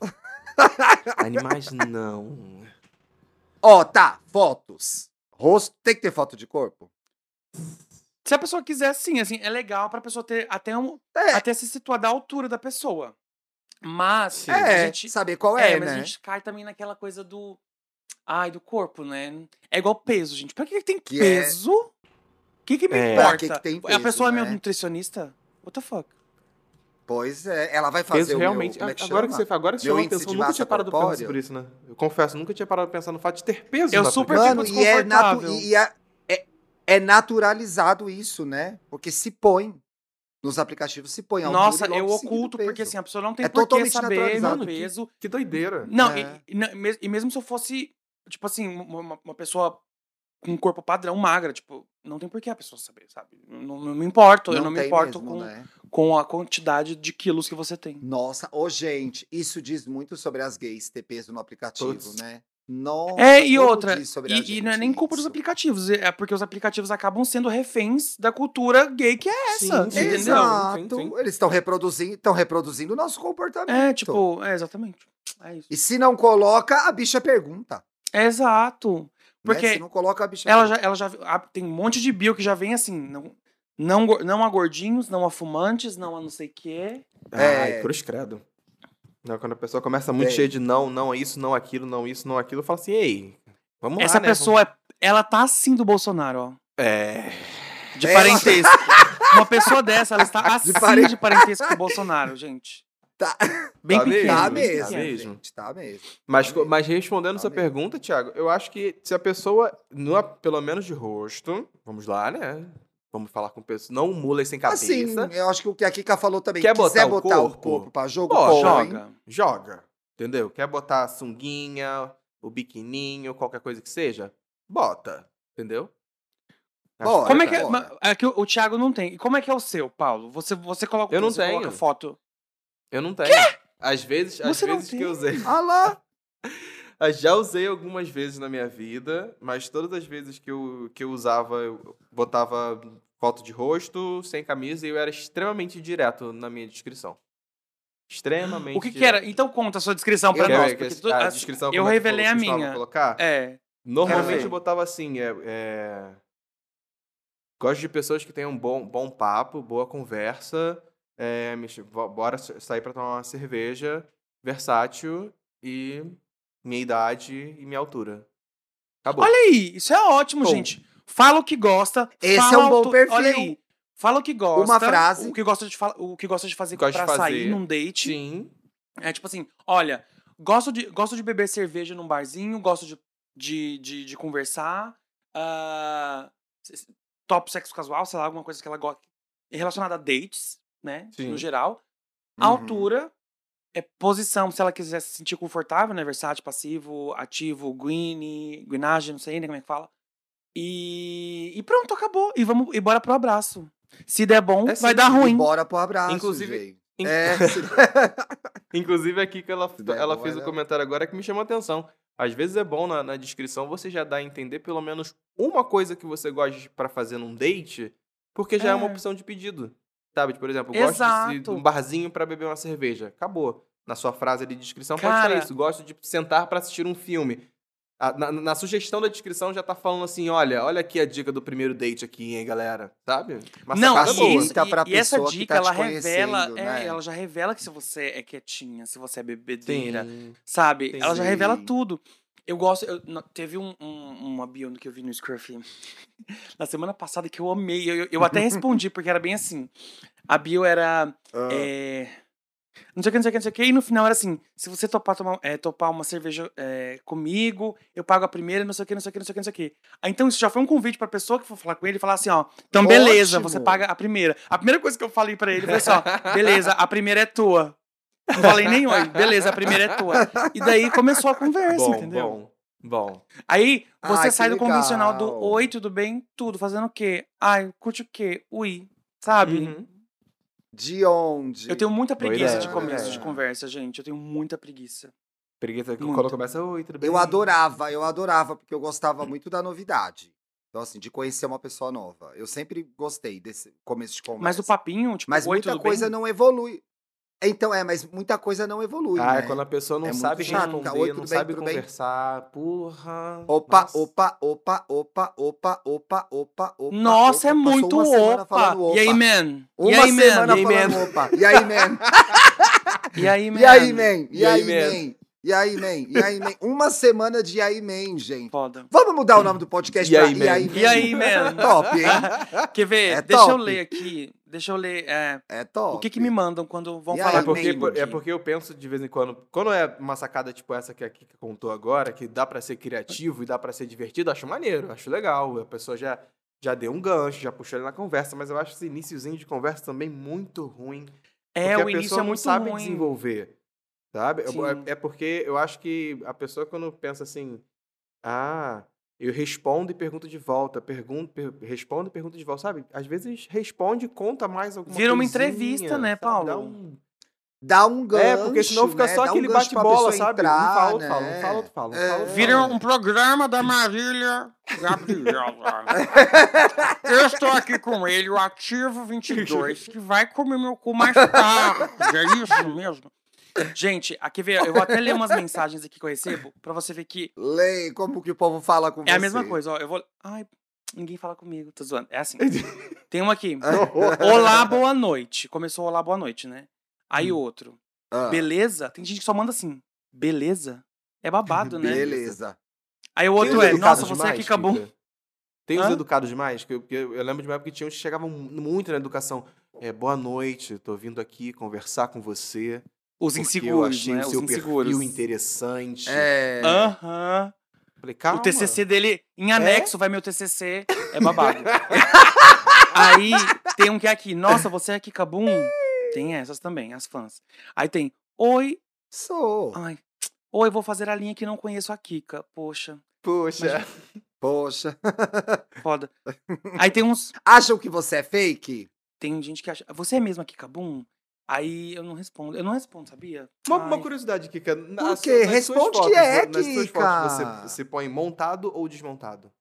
Animais, não. Ó, tá, fotos. Rosto, tem que ter foto de corpo? Se a pessoa quiser, sim, assim, é legal pra pessoa ter até, um, É. até se situar da altura da pessoa. Mas Sim. a É, gente. saber qual É, é, mas né? a gente cai também naquela coisa do. Ai, do corpo, né? É igual peso, gente. Pra que tem Que é- peso? O que, que me É. importa? Que que tem a peso, pessoa é meu né? nutricionista? What the fuck? Pois é, ela vai fazer Peso o realmente. meu, é que agora que chama? você, agora que você Meu a atenção, de eu nunca tinha parado pra pensar corpórea. sobre isso, né? Eu confesso, nunca tinha parado pra pensar no fato de ter peso. Eu super Mano, e é, natu desconfortável. e é, é, é naturalizado isso, né? Porque se põe. Nos aplicativos se põe Nossa, eu oculto, porque assim, a pessoa não tem É por que saber meu. Mano, que- peso. Que doideira. Não, É. e, e e mesmo se eu fosse, tipo assim, uma- uma pessoa com um corpo padrão, magra, tipo, não tem por que a pessoa saber, sabe? Não, não me importo, eu não me importo mesmo, com, né? com a quantidade de quilos que você tem. Nossa, ô gente, isso diz muito sobre as gays ter peso no aplicativo, Puts. né? Nossa, É, e outra, diz sobre a e, e não é nem culpa dos isso. aplicativos, é porque os aplicativos acabam sendo reféns da cultura gay que é essa, Sim, sim, entendeu? Exato. Sim, sim. Eles estão reproduzindo, estão reproduzindo o nosso comportamento. É, tipo, é exatamente. É isso. E se não coloca, a bicha pergunta. É exato. Né? Porque Se não coloca, a bicha ela já, ela já ah, tem um monte de bio que já vem assim, não, não, não a gordinhos, não a fumantes, não a não sei o quê. É. Ai, cruz credo. Não, quando a pessoa começa muito É. cheia de não, não isso, não aquilo, não isso, não aquilo, eu falo assim, ei, vamos Essa lá, né? pessoa, é- ela tá assim do Bolsonaro, ó. É... De É. parentesco. Uma pessoa dessa, ela está assim de, pare- parentesco com o Bolsonaro, gente. Tá. Bem Tá pequeno. Tá bem mesmo, pequeno. mesmo. gente, tá mesmo. Mas, Tá mas respondendo Tá sua mesmo. pergunta, Thiago, eu acho que se a pessoa, no, pelo menos de rosto, vamos lá, né? Vamos falar com pessoas, não mulas sem cabeça, Assim, eu acho que o que a Kika falou também, Quer quiser botar o botar o corpo? corpo pra jogo, põe. Joga. joga, entendeu? Quer botar a sunguinha, o biquininho, qualquer coisa que seja, bota, entendeu? Bora. Como é que é? É que o, o Thiago não tem. E como é que é o seu, Paulo? Você, você coloca o Eu não você coloca tenho. foto. Eu não tenho. Às vezes, às Você vezes que eu usei. Ah lá. Eu já usei algumas vezes na minha vida, mas todas as vezes que eu, que eu usava, eu botava foto de rosto, sem camisa, e eu era extremamente direto na minha descrição. Extremamente O que, que era? Então conta a sua descrição pra Eu- nós. a- tu- a assim, descrição, eu é revelei a minha. Colocar? É. Normalmente eu botava assim, é, é, Gosto de pessoas que tenham um bom, bom papo, boa conversa, é, bora sa- sair pra tomar uma cerveja, versátil e minha idade e minha altura. Acabou. Olha aí, isso é ótimo, Bom. gente. Fala o que gosta. Esse é um bom perfil. Olha aí. Fala o que gosta. Uma frase. O que gosta de, fala- o que gosta de fazer Gosta de pra sair fazer. num date. Sim. É tipo assim, olha, gosto de, gosto de beber cerveja num barzinho, gosto de, de, de, de conversar. s- top sexo casual, sei lá, alguma coisa que ela gosta. Relacionada a dates, né? Sim. No geral. Uhum. Altura. É posição, se ela quiser se sentir confortável, né? Versátil, passivo, ativo, green, greenagem, não sei nem como é que fala. E, e pronto, acabou. E vamos e bora pro abraço. Se der bom, É vai dar ruim. Bora pro abraço, Inclusive- gente. In- É, Inclusive aqui que ela, ela bom, fez o dar. comentário agora que me chamou a atenção. Às vezes é bom na, na descrição você já dar a entender pelo menos uma coisa que você gosta pra fazer num date, porque já é, uma É. opção de pedido. Sabe? Por exemplo, eu gosto de, de um barzinho pra beber uma cerveja. Acabou. Na sua frase de descrição pode Cara- estar isso. Gosto de sentar pra assistir um filme. A- Na, na sugestão da descrição já tá falando assim, olha, olha aqui a dica do primeiro date aqui, hein, galera. Sabe? Uma Não, assim, boa. isso, Tá e, pra e essa pessoa que dica, tá ela revela, é, né? ela já revela que se você é quietinha, se você é bebedeira, Sim. sabe? Sim. Ela já revela tudo. Eu gosto, eu- teve um, um, uma bio que eu vi no Scruffy na semana passada que eu amei, eu, eu- até respondi, porque era bem assim, a bio era, Ah, é, não sei o que, não sei o que, não sei o que, e no final era assim, se você topar, tomar, é, topar uma cerveja é, comigo, eu pago a primeira, não sei o que, não sei o que, não sei o que, não sei o que. Então isso já foi um convite pra pessoa que for falar com ele e falar assim, ó, então beleza, Ótimo. você paga a primeira. A primeira coisa que eu falei pra ele foi assim, ó, beleza, a primeira é tua. Não falei nem oi, beleza, a primeira é tua. E daí começou a conversa, Bom, entendeu? bom, bom. Aí você Ai, que sai do convencional do legal. oi, tudo bem? Tudo, fazendo o quê? Ai, curte o quê? Ui, sabe? Uhum. De onde? Eu tenho muita preguiça de começo de conversa, gente. Eu tenho muita preguiça. Preguiça Muito. quando começa, oi, tudo bem? Eu adorava, eu adorava, porque eu gostava muito da novidade. Então, assim, de conhecer uma pessoa nova. Eu sempre gostei desse começo de conversa. Mas o papinho, tipo, Mas oi, muita tudo coisa bem? não evolui. Então, é, mas muita coisa não evolui, Ah, né? é quando a pessoa não É sabe responder, Oi, não bem, sabe tudo bem? conversar. Porra. Opa, Nossa. opa, opa, opa, opa, opa, opa, opa. Nossa, opa. é muito opa. falando E aí, opa. man? Uma e aí, semana man? E aí, falando opa. E aí, man? E aí, man? E aí, man? E, E aí, man? E aí, man? E aí, man? Uma semana de E aí, man, gente. Foda. Vamos mudar o nome do podcast E pra aí, E man? aí, E aí, man? Top, hein? Quer ver? É deixa eu top. ler aqui. Deixa eu ler. é, É top. o que que me mandam quando vão E falar aí, É porque, comigo é porque eu penso de vez em quando, quando é uma sacada tipo essa que a Kika contou agora, que dá pra ser criativo e dá pra ser divertido, acho maneiro, acho legal. A pessoa já, já deu um gancho, já puxou ele na conversa, mas eu acho esse iniciozinho de conversa também muito ruim. É, porque o a início pessoa é não muito sabe ruim. desenvolver, sabe? É- Sim. É, é porque eu acho que a pessoa quando pensa assim, ah, eu respondo e pergunto de volta, pergunto, per, respondo e pergunto de volta, sabe? Às vezes responde e conta mais alguma Vira uma coisinha, entrevista, né, sabe? Paulo? Dá um- Dá um gancho, É, porque senão fica né? só Dá um aquele pra bate-bola, sabe? entrar, um fala, outro né? fala, um fala, outro fala, um É. fala, outro Vira um programa da Marília Gabriela. Eu estou aqui com ele, o Ativo 22, que vai comer meu cu mais tarde. É isso mesmo? Gente, aqui vê, eu vou até ler umas mensagens aqui que eu recebo pra você ver que Lei, como que o povo fala com você? é a mesma coisa, ó. Eu vou. Ai, ninguém fala comigo, tô zoando. É assim. Tem uma aqui. É. Olá, boa noite. Começou Olá, boa noite, né? Aí outro. Ah, Beleza? Tem gente que só manda assim. Beleza? É babado, né? Beleza. Aí o outro é, nossa, você demais, aqui acabou. Kika? Tem Hã? educados demais, que eu, eu eu lembro de uma época que tinha uns que chegavam muito na educação. É, boa noite, tô vindo aqui conversar com você. Os inseguros, achei né? o Os seu inseguros. perfil interessante. É. Aham. Falei, calma. O TCC dele, em anexo, vai meu TCC. É babado. Aí tem um que é aqui. Nossa, você é aqui, Cabum? Tem essas também, as fãs. Aí tem, oi, Sou. ai, oi, vou fazer a linha que não conheço a Kika. Poxa, Poxa. Poxa. foda. Aí tem uns, Acham que você é fake? tem gente que acha, você é mesmo a Kika Boom? Aí eu não respondo. Eu não respondo, sabia? Uma, uma curiosidade, Kika. Por quê? Responde que é, Nas suas Kika. fotos, você, você põe montado ou desmontado?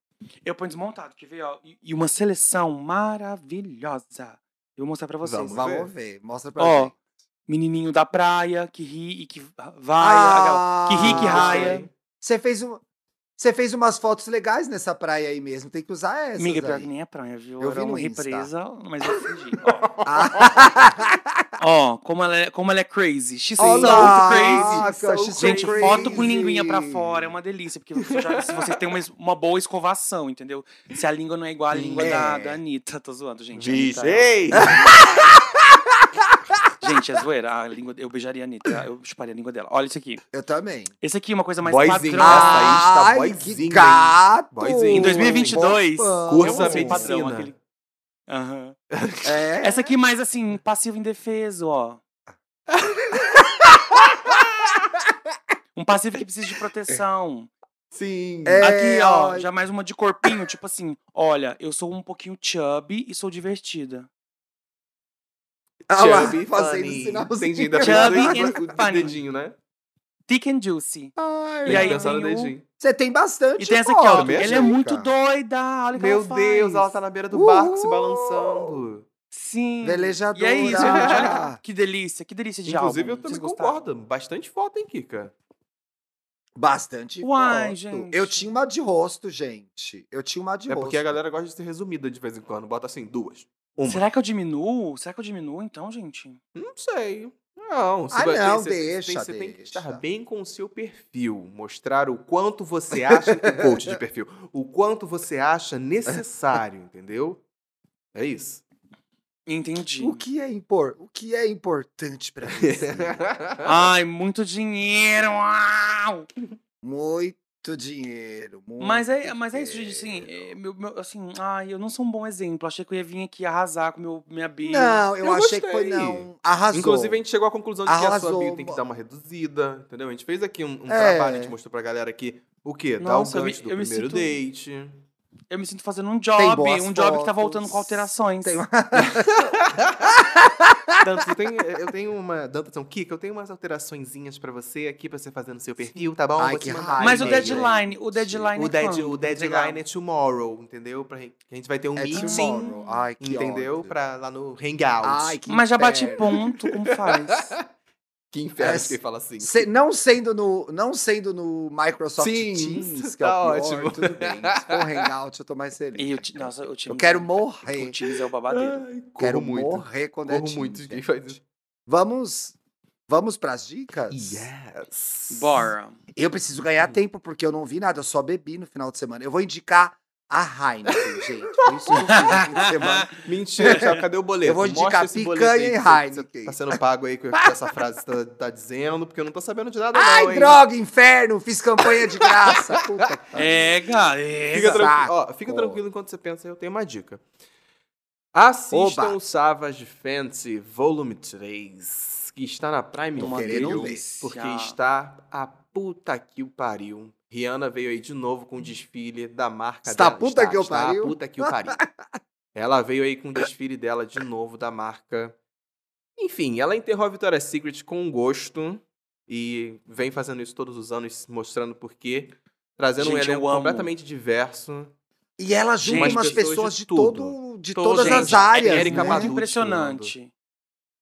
Eu ponho desmontado, que veio, ó. E e uma seleção maravilhosa. Eu vou mostrar pra vocês. Vamos Vamos ver. Mostra pra Ó, gente. Menininho da praia, que ri e que vai. aquela- que ri, que Ah, raia. Você fez um. Você fez umas fotos legais nessa praia aí mesmo. Tem que usar essas. Amiga, pior que nem é praia, viu? Eu Era vi no uma Insta. represa, mas eu fingi. Ó, Ah, ó como, ela é, como ela é crazy. She's so crazy. Nossa, she's so Gente, foto com crazy. linguinha pra fora é uma delícia, porque você já- se você tem uma, uma boa escovação, entendeu? Se a língua não é igual à língua da, É. da Anitta, tô zoando, gente. a Vixe, Anitta é- ei! Gente, é zoeira. A língua, eu beijaria a Anitta, eu chuparia a língua dela. Olha isso aqui. Eu também. Esse aqui é uma coisa mais Boyzinho. padrão. Está Ai, boyzinho, que hein? gato! Boyzinho. Em 2022, Bofão. cursa medicina. padrão, aquele... Aham. É. Essa aqui mais assim, passivo indefeso, ó. um passivo que precisa de proteção. Sim. É, aqui, ó, ó. já mais uma de corpinho, tipo assim, olha, eu sou um pouquinho chubby e sou divertida. Olha lá, Chubby, fazendo sinalzinho. Entendi. Ainda Chubby and o- dedinho, né? Thick and juicy. Ai, E aí tem o- dedinho. Você tem bastante E tem essa aqui, ó. Ela é muito doida. Olha Meu ela faz. Deus, ela tá na beira do barco se Uh! balançando. Sim. Velejadora. E é isso, gente. Olha que, delícia, que delícia de Inclusive, álbum. eu também concordo. Bastante foto, hein, Kika? Bastante Uai, foto. gente. Eu tinha uma de rosto, gente. Eu tinha uma de É rosto. porque a galera gosta de ser resumida de vez em quando. Bota assim, duas. Uma. Será que eu diminuo? Será que eu diminuo então, gente? Não sei. Não, Ah, vai- não, você- deixa, Você tem que deixa. estar bem com o seu perfil. Mostrar o quanto você acha. o coach de perfil. O quanto você acha necessário, entendeu? É isso. Entendi. O que é impor? O que é importante pra você? Ai, muito dinheiro. Uau! muito dinheiro. Muito Mas é, mas é isso, gente. Assim, é, meu, meu- assim, ai, eu não sou um bom exemplo. Achei que eu ia vir aqui arrasar com meu, minha bio. Não, eu, Eu achei que foi gostei. não. Arrasou. Inclusive, a gente chegou à conclusão de que a sua Arrasou. bio tem que dar uma reduzida, entendeu? A gente fez aqui um, um É. trabalho, a gente mostrou pra galera aqui o quê? Dá Nossa, o eu me- gancho do eu me primeiro sinto- date. Eu me sinto fazendo um job, um job que tá fotos. voltando com alterações. Tem uma- Dantas, eu tenho, eu tenho uma. Dantas, Kika, eu tenho umas alteraçõezinhas pra você aqui, pra você fazer no seu perfil, tá bom? Ai, que mandar Mas o deadline, o deadline O, é dead, o deadline é tomorrow, entendeu? Pra, a gente vai ter um É meeting, tomorrow. Ai, que entendeu? ódio. Pra, lá no Hangout. Ai, que Mas já bate ponto, como faz? Que inferno É, quem fala assim. Se- não, sendo no, não sendo no Microsoft Sim, Teams, que tá é o pior, ótimo. tudo bem. Se for Hangout, eu tô mais feliz. E o, ti- nossa, o time. Eu quero O morrer. Teams é o babadeiro. Ai, Quero muito. morrer quando é Corro Teams, muito de quem faz isso. Vamos Vamos pras dicas? Yes. Bora. Eu preciso ganhar tempo, porque eu não vi nada, eu só bebi no final de semana. Eu vou indicar a Heineken, gente. Foi isso que eu fiz no fim de semana. Mentira, Thiago, cadê o boleto? Eu vou indicar Mostra picanha e Heineken. Tá sendo pago aí com essa frase que você tá, tá dizendo, porque eu não tô sabendo de nada Ai, não, hein? droga, inferno, fiz campanha de graça. Puta. É, cara. É, Fica, tranquilo, ó, fica tranquilo enquanto você pensa, eu tenho uma dica. Assistam Oba. o Savage Fantasy Volume 3, que está na Prime Video, porque está a puta que o pariu. Rihanna veio aí de novo com o desfile da marca Está dela. puta que o está pariu? puta que o pariu. ela veio aí com o desfile dela de novo da marca. Enfim, ela enterrou a Victoria's Secret com gosto e vem fazendo isso todos os anos, mostrando por quê. Trazendo um Gente, eu elenco completamente diverso. E ela junta umas pessoas pessoas de de, todo, de Todo- todas as Gente, áreas. Erika né? É impressionante.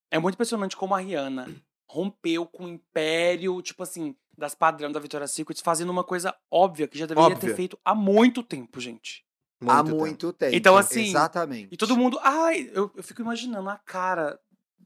É muito impressionante como a Rihanna rompeu com o império, tipo assim, das padrões da Victoria's Secret, fazendo uma coisa óbvia que já deveria Óbvia. ter feito há muito tempo, gente. Há tempo. muito tempo. Então, assim, Exatamente. E todo mundo. Ai, eu, eu fico imaginando a cara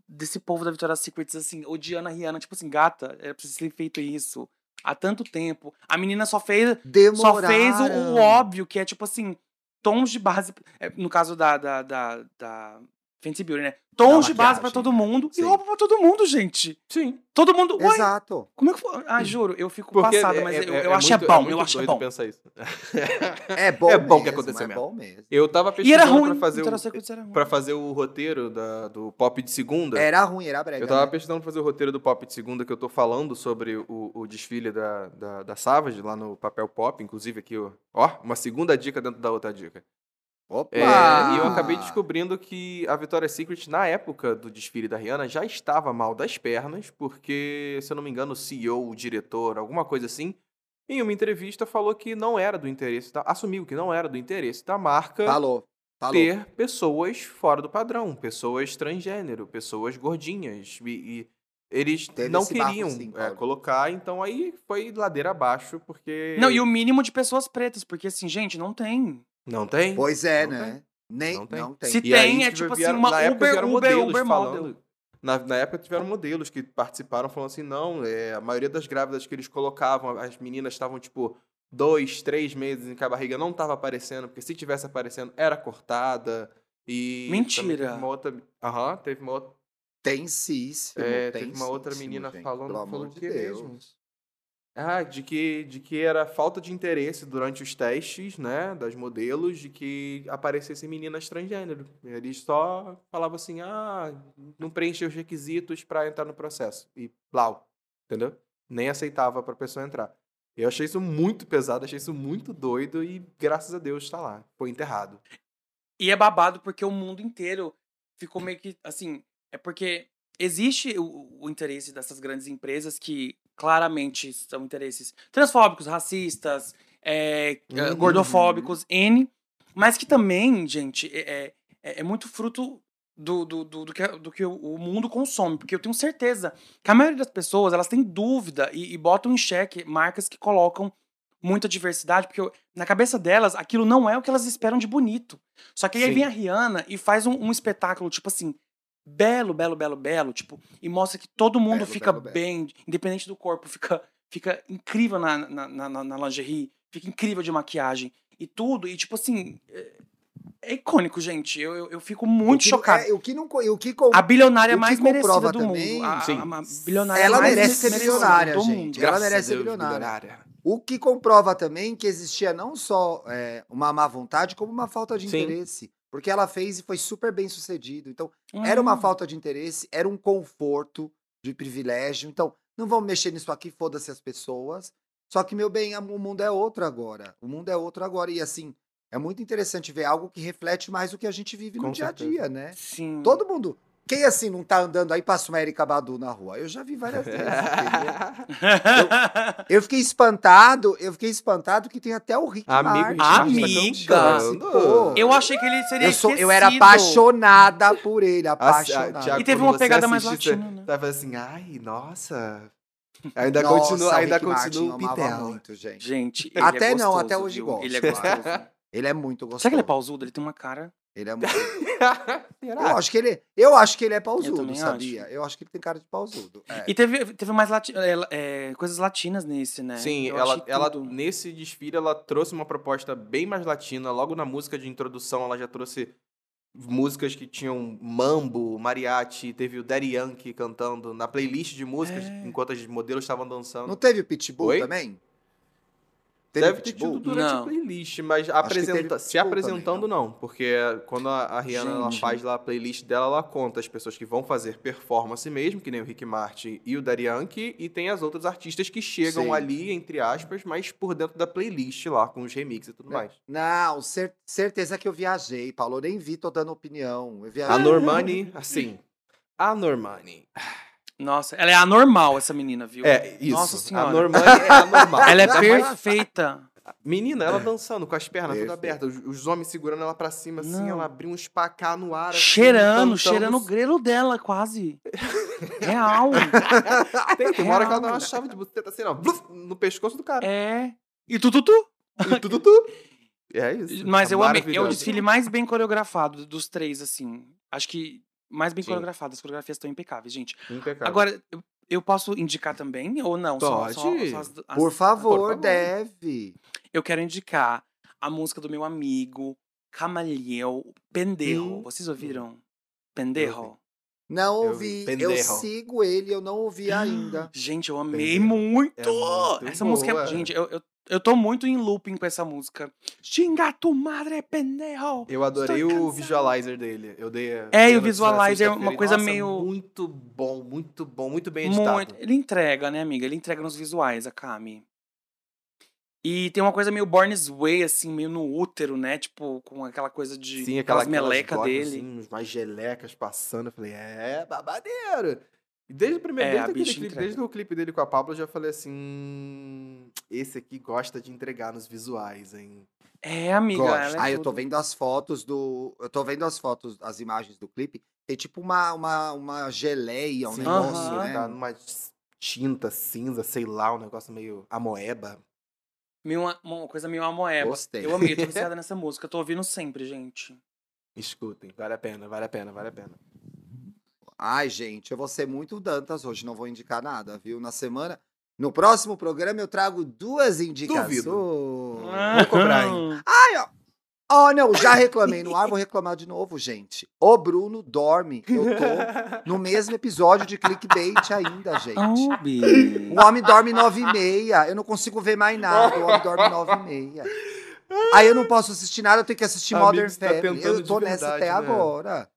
desse povo da Victoria's Secret, assim, odiando a Rihanna. Tipo assim, gata, era pra você ter feito isso há tanto tempo. A menina só fez, só Demoraram. fez o, o óbvio, que é tipo assim, tons de base. é, No caso da, da, da, da Fenty Beauty, né? Tons de base pra todo mundo Sim. e roupa pra todo mundo, gente. Sim. Todo mundo. Uai, Exato. como é que foi? Ah, juro, eu fico Porque passada, é- mas é- eu, é- eu é acho é muito- bom, eu acho é bom. pensar isso. É bom É bom que mesmo, aconteceu é mesmo. bom mesmo. Eu tava E era pesquisando ruim. pra fazer, Victoria's o, era ruim. pra fazer o roteiro da- do pop de segunda. Era ruim, era brega. Eu tava né? pesquisando pra fazer o roteiro do Pop de segunda que eu tô falando sobre o, o desfile da, da, da Savage lá no papel pop, inclusive aqui, ó, ó, uma segunda dica dentro da outra dica. Opa! É, e eu acabei descobrindo que a Victoria's Secret, na época do desfile da Rihanna, já estava mal das pernas, porque, se eu não me engano, o CEO, o diretor, alguma coisa assim, em uma entrevista falou que não era do interesse, da, assumiu que não era do interesse da marca Falou. Falou. ter pessoas fora do padrão, pessoas transgênero, pessoas gordinhas. E, e eles Teve não queriam sim, é, colocar, então aí foi ladeira abaixo, porque. Não, e o mínimo de pessoas pretas, porque assim, gente, não tem. Não tem? Pois é, Não né? Nem, Não não tem. tem. Se E tem, é tipo, tipo assim, vieram- uma na época Uber, vieram Uber, Uber falando-. Na, na época tiveram modelos que participaram falando assim, não, é, a maioria das grávidas que eles colocavam, as meninas estavam, tipo, dois, três meses em que a barriga não estava aparecendo, porque se tivesse aparecendo, era cortada. E Mentira. Teve uma outra. Aham, teve uma outra. Tem sim. É, teve uma outra menina falando, Pelo falou amor o de que Deus. mesmo? Ah, de que, de que era falta de interesse durante os testes, né, das modelos, de que aparecessem meninas transgênero. Eles só falavam assim, ah, não preencheu os requisitos para entrar no processo. E blau, entendeu? Nem aceitava pra pessoa entrar. Eu achei isso muito pesado, achei isso muito doido e graças a Deus tá lá. Foi enterrado. E é babado porque o mundo inteiro ficou meio que assim. É porque existe o, o interesse dessas grandes empresas que claramente são interesses transfóbicos, racistas, é, Uhum. gordofóbicos, N, mas que também, gente, é, é, é muito fruto do, do, do, do que, do que o, o mundo consome. Porque eu tenho certeza que a maioria das pessoas elas têm dúvida e, e botam em xeque marcas que colocam muita diversidade, porque eu- na cabeça delas aquilo não é o que elas esperam de bonito. Só que aí Sim. vem a Rihanna e faz um, um espetáculo, tipo assim, belo, belo, belo, belo, tipo, e mostra que todo mundo Belo, fica belo, belo. bem, independente do corpo, fica, fica incrível na, na, na, na- lingerie, fica incrível de maquiagem e tudo, e tipo assim, é, é icônico, gente. Eu, eu, eu fico muito O que- chocado. é, o que não, o que com- A bilionária o que mais merecida comprova do também- mundo. A, Sim. a- a bilionária Ela mais merece ser bilionária, do gente. mundo. Ela merece ser bilionária. O que comprova também que existia não só é, uma má vontade, como uma falta de Sim. interesse. Porque ela fez e foi super bem sucedido. Então, era uma Uhum. falta de interesse, era um conforto de privilégio. Então, não vamos mexer nisso aqui, foda-se as pessoas. Só que, meu bem, o mundo é outro agora. O mundo é outro agora. E assim, é muito interessante ver algo que reflete mais o que a gente vive no Com dia a certeza. dia, né? Sim. Todo mundo. Quem assim não tá andando aí passa uma Erika Badu na rua? Eu já vi várias vezes. entendeu? Eu fiquei espantado, eu fiquei espantado que tem até o Rick Amigo, Martin. Amiga. participou. eu achei que ele seria Eu, sou, eu era apaixonada por ele, apaixonada. E teve uma pegada mais latina, né? Falar assim, ai, nossa. Ainda Nossa, continua, o ainda continua o eu amava Pitel. muito, gente. Gente, ele Até é não, gostoso, até hoje viu? gosto. Ele é gostoso. Ele é muito gostoso. Será que ele é pausudo? Ele tem uma cara. Ele é muito. Eu, acho que ele, eu acho que ele é pausudo, também sabia? Eu acho que ele tem cara de pausudo. É. E teve, teve mais lati é, é, coisas latinas nesse, né? Sim, Eu ela, ela tudo. nesse desfile ela trouxe uma proposta bem mais latina. Logo na música de introdução, ela já trouxe músicas que tinham mambo, mariachi, teve o Daddy Yankee cantando na playlist de músicas É. enquanto as modelos estavam dançando. Não teve o Pitbull Oi? também? Deve ter tido durante Não. a playlist, mas que teve apresenta- se apresentando também, não, porque quando a, a Rihanna ela faz lá a playlist dela, ela conta as pessoas que vão fazer performance mesmo, que nem o Rick Martin e o Yankee, e tem as outras artistas que chegam Sim. ali, entre aspas, mas por dentro da playlist lá, com os remixes e tudo mais. Não, cer- certeza que eu viajei, Paulo. Eu nem vi, tô dando opinião. Eu viajei. A Normani, assim, a Normani. Nossa, ela é anormal, essa menina, viu? É, isso. Nossa senhora. Normani é anormal. Ela é Ainda mais- perfeita. Menina, ela dançando com as pernas Perfeito. todas abertas, os, os homens segurando ela pra cima, assim, Não. ela abriu um espacá no ar. assim, Cheirando, cantando. cheirando o grelo dela, quase. Real. Tem, tem uma hora que ela dá uma chave de buceta assim, ó, bluf, no pescoço do cara. É. E tu, tu, tu. E tudo, tudo. É isso. Mas Tá eu amei. É o desfile mais bem coreografado dos três, assim. Acho que mais bem Sim. coreografado. As coreografias estão impecáveis, gente. Impecável. Agora, eu, eu posso indicar também ou não? Só- Pode. só- só as- as- Por favor, favor. deve. Eu quero indicar a música do meu amigo Camaleão Pendejo. Hum. Vocês ouviram? Pendejo? Não Eu ouvi. vi. Eu, Pendejo. sigo ele, eu não ouvi ainda. Gente, eu amei Pendejo. muito! É muito essa música, boa. gente, eu, eu, eu tô muito em looping com essa música. Xinga tu madre, pendejo! Eu adorei o visualizer dele. Eu dei. É, e o visualizer é uma coisa Nossa, meio- Muito bom, muito bom, muito bem editado. Muito. Ele entrega, né, amiga? Ele entrega nos visuais, a Kami. E tem uma coisa meio Born This Way, assim, meio no útero, né? Tipo, com aquela coisa de. Sim, aquela aquelas melecas aquelas dele. Assim, umas gelecas passando. Eu falei, é, babadeiro. Desde o primeiro, É, desde, aquele clipe, entrega. desde o clipe dele com a Pablo, eu já falei assim: "Hum, esse aqui gosta de entregar nos visuais, hein? É, amiga. Gosto. Ela é Ah, eu tô tudo. vendo as fotos do. Eu tô vendo as fotos, as imagens do clipe. Tem tipo uma, uma, uma geleia, um Sim, negócio, né? Tá numa tinta cinza, sei lá, um negócio meio amoeba. Meio uma, uma coisa meio amoeba. Gostei. Eu amei, eu tô viciada nessa música. Eu tô ouvindo sempre, gente. Escutem, vale a pena, vale a pena, vale a pena. Ai, gente, eu vou ser muito Dantas hoje, não vou indicar nada, viu? Na semana. No próximo programa eu trago duas indicações. Vou cobrar, hein? Oh, não, já reclamei no ar, vou reclamar de novo, gente. O Bruno dorme. Eu tô no mesmo episódio de clickbait ainda, gente. Oh. O homem dorme nove e meia. Eu não consigo ver mais nada. O homem dorme nove e meia. Aí eu não posso assistir nada, eu tenho que assistir Amigo, Modern tá Family. tentando Eu tô nessa verdade, até né? agora.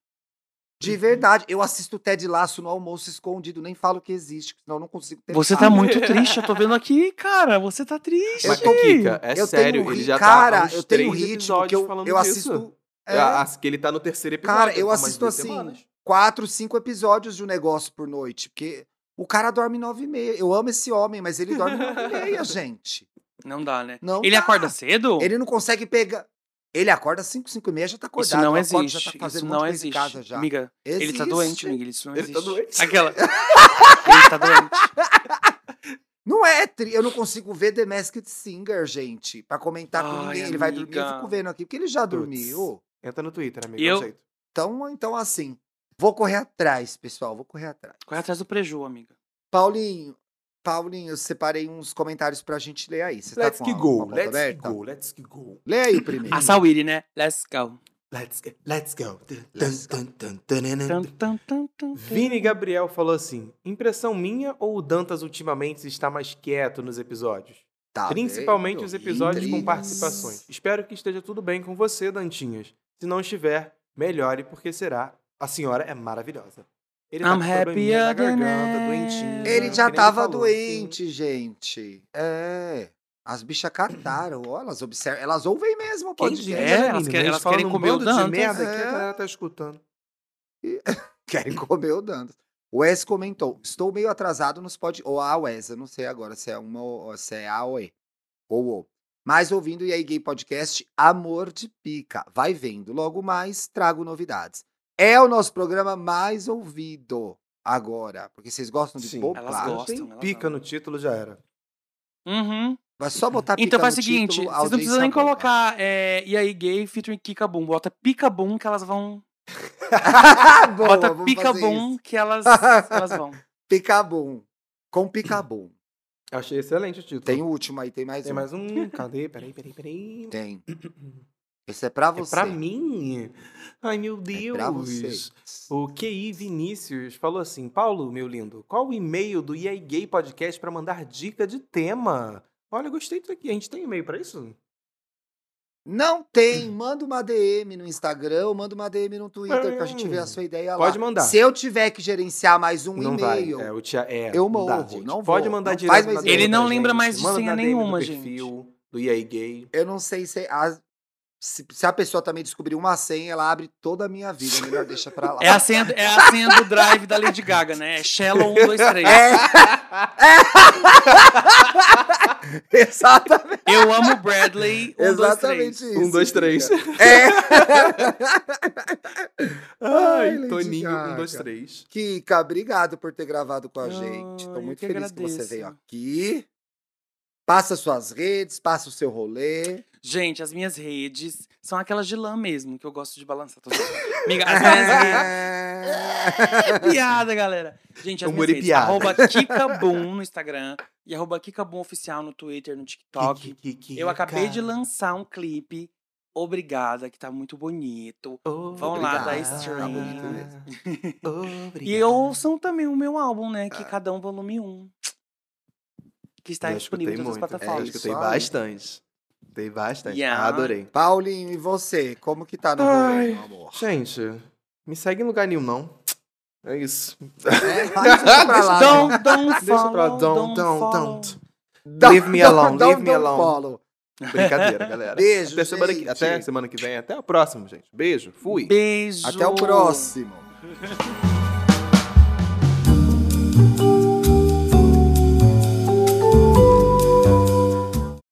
De verdade. Eu assisto Ted Laço no almoço escondido, nem falo que existe, senão eu não consigo ter Você tá muito triste, eu tô vendo aqui, cara. Você tá triste. Mas, tô- Kika, é eu sério, tenho, ele já cara, tá há eu tenho ritmo que eu, falando eu assisto. é, Ah, que ele tá no terceiro episódio. Cara, eu assisto assim, semanas. quatro, cinco episódios de um negócio por noite, porque o cara dorme nove e meia. Eu amo esse homem, mas ele dorme nove e meia, gente. Não dá, né? Não Ele dá. acorda cedo? Ele não consegue pegar. Ele acorda cinco, cinco e meia, já tá acordado. Isso não eu acordo, existe. Já tá fazendo Isso um não existe. casa já. Amiga, ele tá doente, Existe. amiga. Isso não Ele tá existe. doente. Aquela. ele tá doente. Não é, tri- eu não consigo ver The Masked Singer, gente, pra comentar com Ai, ninguém. Ele vai dormir, eu amiga. fico vendo aqui, porque ele já Puts. dormiu. Entra no Twitter, amigo. É eu- jeito. Então, então, assim, vou correr atrás, pessoal, vou correr atrás. Corre atrás do preju, amiga. Paulinho, Paulinho, eu separei uns comentários pra gente ler aí. Você tá Let's a- com a go, let's aberta? go, let's que go. Lê aí o primeiro. A Sawiri, né? Let's go. Let's go, let's go. Let's Vini Gabriel falou assim: impressão minha ou o Dantas ultimamente está mais quieto nos episódios? Tá Principalmente vendo? os episódios com participações. Espero que esteja tudo bem com você, Dantinhas. Se não estiver, melhore, porque será. A senhora é maravilhosa. Ele tá I'm na garganta, ever. doentinho. Ele que já tava falou. doente, gente. É. As bichas cataram, ó, elas observam, elas ouvem mesmo o Quem podcast. É, né, elas querem- gente elas querem um comer o bando de Dantas. merda É. a galera tá escutando. Querem comer o Dantas. O Wes comentou: estou meio atrasado nos pod. Ou a Wes, eu não sei agora se é uma ou se é a ou E. Ou o. Mas ouvindo o EA Gay Podcast, Amor de Pica. Vai vendo. Logo mais, trago novidades. É o nosso programa mais ouvido agora. Porque vocês gostam de Sim, pop, elas gostam. Tem elas pica amam. no título, já era. Uhum. Vai só botar pica Então faz o seguinte, título, vocês não precisam nem boa. colocar é, e aí gay featuring Kika Boom. Bota Pica Boom que elas vão. Boa, Bota Pica Boom isso. que elas, elas vão. Picabum. Com picabum. Achei excelente o título. Tem o último aí, tem mais Tem um. mais um. Cadê? Peraí, peraí, peraí. Tem. Esse é pra É você. pra mim? Ai, meu É Deus. pra você. O QI Vinícius falou assim: Paulo, meu lindo, qual o e-mail do EA Gay Podcast pra mandar dica de tema? Olha, eu gostei disso aqui. A gente tem e-mail pra isso? Não tem. Manda uma DM no Instagram ou manda uma DM no Twitter que a gente vê a sua ideia lá. Pode mandar. Se eu tiver que gerenciar mais um não vai. e-mail, É, o tia, é, eu não dá, morro, gente. não Pode vou. mandar Não direto Ele não lembra gente. mais de Manda senha nenhuma, perfil Do EA Gay. eu não sei se, a- se, se a pessoa também descobrir uma senha, ela abre toda a minha vida. É Melhor deixa pra lá. É a, senha, é a senha do drive da Lady Gaga, né? É Shallow 1, 2, 3. É. Exatamente. Eu amo Bradley 1, 2, 3. Exatamente isso. Um, dois, três. Kika. É. Ai, Ai, Lady Toninho, um, dois, Gaga. três. Kika, obrigado por ter gravado com a Ai, gente. Tô muito que feliz que você agradeço. veio aqui. Passa suas redes, passa o seu rolê. Gente, as minhas redes são aquelas de lã mesmo, que eu gosto de balançar. Tô... Amiga, as minhas redes... É piada, galera. Gente, as Humor minhas redes, arroba Kikaboom no Instagram e arroba Kikaboom Oficial no Twitter, no TikTok. Eu acabei de lançar um clipe, Obrigada, que tá muito bonito. Vão lá dar Obrigado. stream. Tá bonito mesmo. E ouçam também o meu álbum, né? Que cada um volume 1. Que está Eu disponível em todas as plataformas. Eu escutei bastante. Escutei bastante. Yeah. Adorei. Paulinho, e você? Como que tá no Ai, rolê, meu amor? Gente, me segue em lugar nenhum, não. É isso. É, deixa pra lá. né? Don't, don't Deixa follow, pra don't, don't, don't, follow. don't. Don't- Leave me alone, don't- leave me don't alone. follow. Brincadeira, galera. Beijo, até semana, que, até semana que vem. Até o próximo, gente. Beijo. Fui. Beijo. Até o próximo.